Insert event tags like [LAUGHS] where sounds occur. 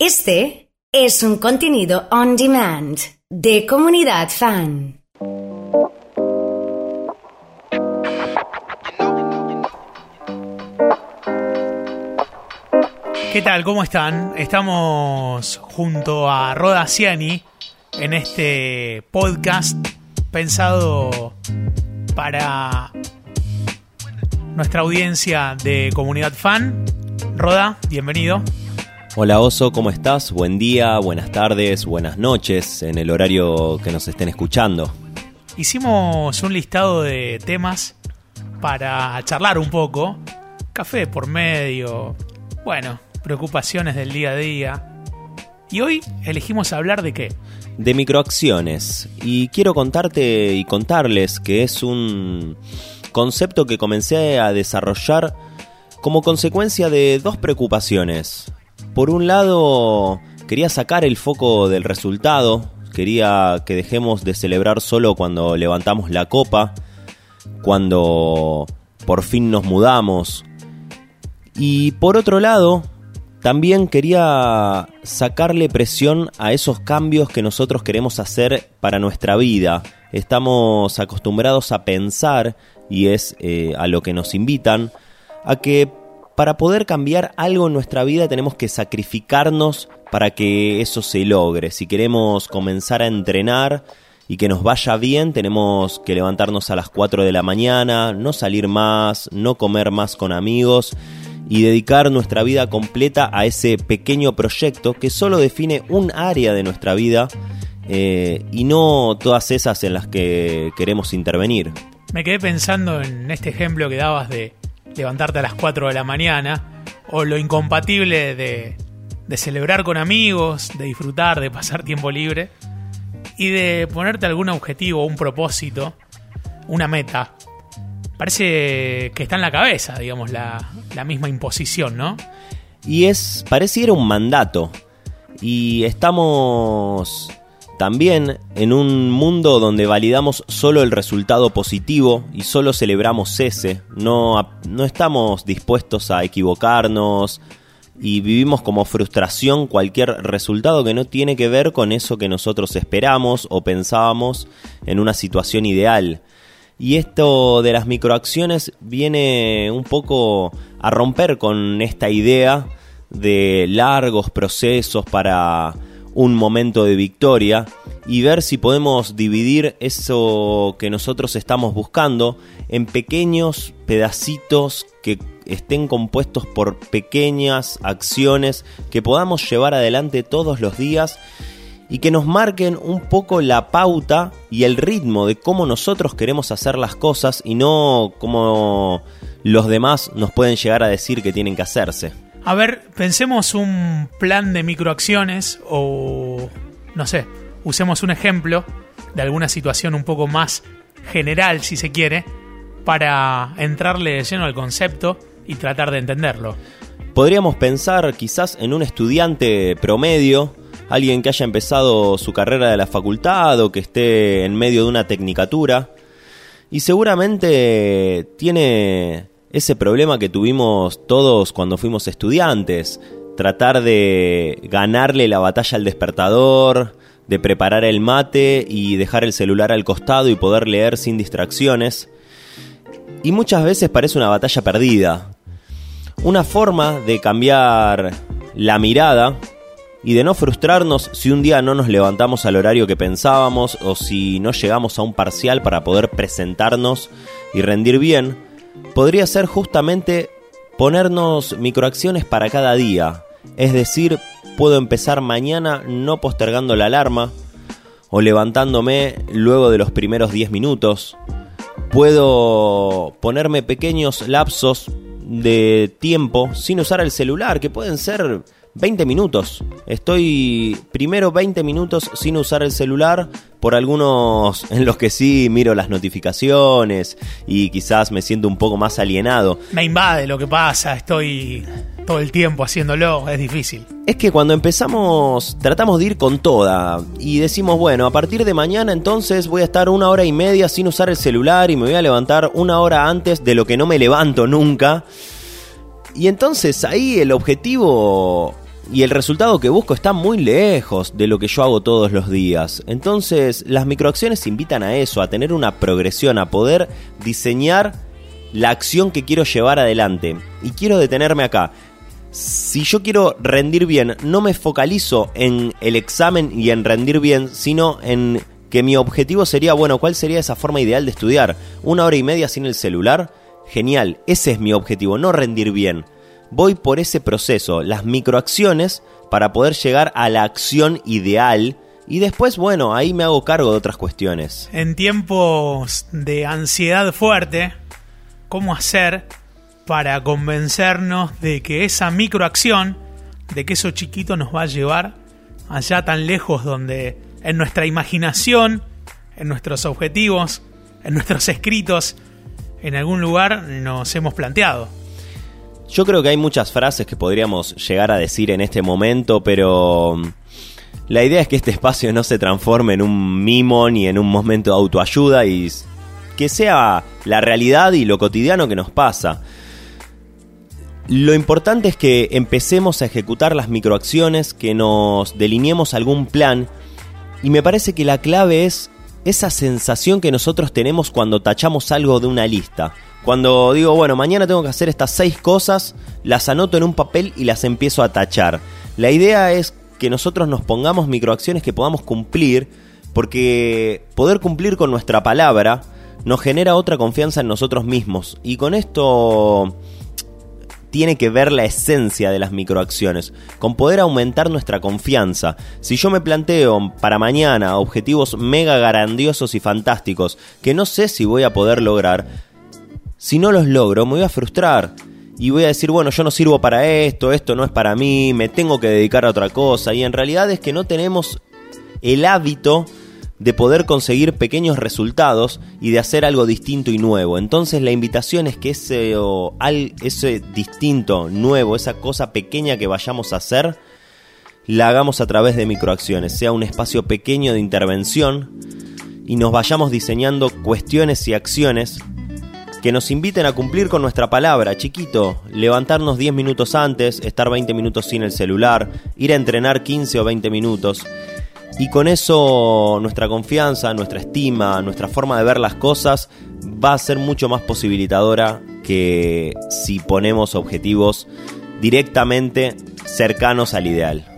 Este es un contenido on demand de comunidad fan. ¿Qué tal? ¿Cómo están? Estamos junto a Roda Ciani en este podcast pensado para nuestra audiencia de comunidad fan. Roda, bienvenido. Hola Oso, ¿cómo estás? Buen día, buenas tardes, buenas noches en el horario que nos estén escuchando. Hicimos un listado de temas para charlar un poco. Café por medio, bueno, preocupaciones del día a día. Y hoy elegimos hablar de qué? De microacciones. Y quiero contarte y contarles que es un concepto que comencé a desarrollar como consecuencia de dos preocupaciones. Por un lado, quería sacar el foco del resultado, quería que dejemos de celebrar solo cuando levantamos la copa, cuando por fin nos mudamos. Y por otro lado, también quería sacarle presión a esos cambios que nosotros queremos hacer para nuestra vida. Estamos acostumbrados a pensar, y es eh, a lo que nos invitan, a que para poder cambiar algo en nuestra vida tenemos que sacrificarnos para que eso se logre. Si queremos comenzar a entrenar y que nos vaya bien, tenemos que levantarnos a las 4 de la mañana, no salir más, no comer más con amigos y dedicar nuestra vida completa a ese pequeño proyecto que solo define un área de nuestra vida eh, y no todas esas en las que queremos intervenir. Me quedé pensando en este ejemplo que dabas de levantarte a las 4 de la mañana, o lo incompatible de, celebrar con amigos, de disfrutar, de pasar tiempo libre, y de ponerte algún objetivo, un propósito, una meta. Parece que está en la cabeza, digamos, la, la misma imposición, ¿no? Y es, pareciera un mandato. Y estamos también en un mundo donde validamos solo el resultado positivo y solo celebramos ese, no, no estamos dispuestos a equivocarnos y vivimos como frustración cualquier resultado que no tiene que ver con eso que nosotros esperamos o pensábamos en una situación ideal. Y esto de las microacciones viene un poco a romper con esta idea de largos procesos para un momento de victoria y ver si podemos dividir eso que nosotros estamos buscando en pequeños pedacitos que estén compuestos por pequeñas acciones que podamos llevar adelante todos los días y que nos marquen un poco la pauta y el ritmo de cómo nosotros queremos hacer las cosas y no como los demás nos pueden llegar a decir que tienen que hacerse. A ver, pensemos un plan de microacciones o, no sé, usemos un ejemplo de alguna situación un poco más general, si se quiere, para entrarle de lleno al concepto y tratar de entenderlo. Podríamos pensar quizás en un estudiante promedio, alguien que haya empezado su carrera de la facultad o que esté en medio de una tecnicatura, y seguramente tiene ese problema que tuvimos todos cuando fuimos estudiantes, tratar de ganarle la batalla al despertador, de preparar el mate y dejar el celular al costado y poder leer sin distracciones. Y muchas veces parece una batalla perdida. Una forma de cambiar la mirada y de no frustrarnos si un día no nos levantamos al horario que pensábamos o si no llegamos a un parcial para poder presentarnos y rendir bien, podría ser justamente ponernos microacciones para cada día. Es decir, puedo empezar mañana no postergando la alarma o levantándome luego de los primeros 10 minutos. Puedo ponerme pequeños lapsos de tiempo sin usar el celular, que pueden ser 20 minutos. Estoy primero 20 minutos sin usar el celular, por algunos [LAUGHS] en los que sí miro las notificaciones y quizás me siento un poco más alienado. Me invade lo que pasa, estoy todo el tiempo haciéndolo, es difícil. Es que cuando empezamos tratamos de ir con toda y decimos, bueno, a partir de mañana entonces voy a estar una hora y media sin usar el celular y me voy a levantar una hora antes de lo que no me levanto nunca. Y entonces ahí el objetivo y el resultado que busco está muy lejos de lo que yo hago todos los días. Entonces, las microacciones invitan a eso, a tener una progresión, a poder diseñar la acción que quiero llevar adelante. Y quiero detenerme acá. Si yo quiero rendir bien, no me focalizo en el examen y en rendir bien, sino en que mi objetivo sería, bueno, ¿cuál sería esa forma ideal de estudiar? ¿Una hora y media sin el celular? Genial, ese es mi objetivo, no rendir bien voy por ese proceso, las microacciones, para poder llegar a la acción ideal. Y después, bueno, ahí me hago cargo de otras cuestiones. En tiempos de ansiedad fuerte, ¿cómo hacer para convencernos de que esa microacción, de que eso chiquito nos va a llevar allá tan lejos donde en nuestra imaginación, en nuestros objetivos, en nuestros escritos, en algún lugar nos hemos planteado? Yo creo que hay muchas frases que podríamos llegar a decir en este momento, pero mm, la idea es que este [LAUGHS] espacio no se transforme en un mimo ni en un momento de autoayuda y que sea la realidad y lo cotidiano que nos pasa. Lo importante es que empecemos a ejecutar las microacciones, que nos delineemos algún plan y me parece que la clave es esa sensación que nosotros tenemos cuando tachamos algo de una lista. Cuando digo, bueno, mañana tengo que hacer estas seis cosas, las anoto en un papel y las empiezo a tachar. La idea es que nosotros nos pongamos microacciones que podamos cumplir, porque poder cumplir con nuestra palabra nos genera otra confianza en nosotros mismos. Y con esto tiene que ver la esencia de las microacciones, con poder aumentar nuestra confianza. Si yo me planteo para mañana objetivos mega grandiosos y fantásticos que no sé si voy a poder lograr, si no los logro, me voy a frustrar. Y voy a decir, bueno, yo no sirvo para esto, esto no es para mí, me tengo que dedicar a otra cosa. Y en realidad es que no tenemos el hábito de poder conseguir pequeños resultados y de hacer algo distinto y nuevo. Entonces la invitación es que ese, distinto, nuevo, esa cosa pequeña que vayamos a hacer, la hagamos a través de microacciones, sea un espacio pequeño de intervención y nos vayamos diseñando cuestiones y acciones que nos inviten a cumplir con nuestra palabra, chiquito, levantarnos 10 minutos antes, estar 20 minutos sin el celular, ir a entrenar 15 o 20 minutos. Y con eso nuestra confianza, nuestra estima, nuestra forma de ver las cosas va a ser mucho más posibilitadora que si ponemos objetivos directamente cercanos al ideal.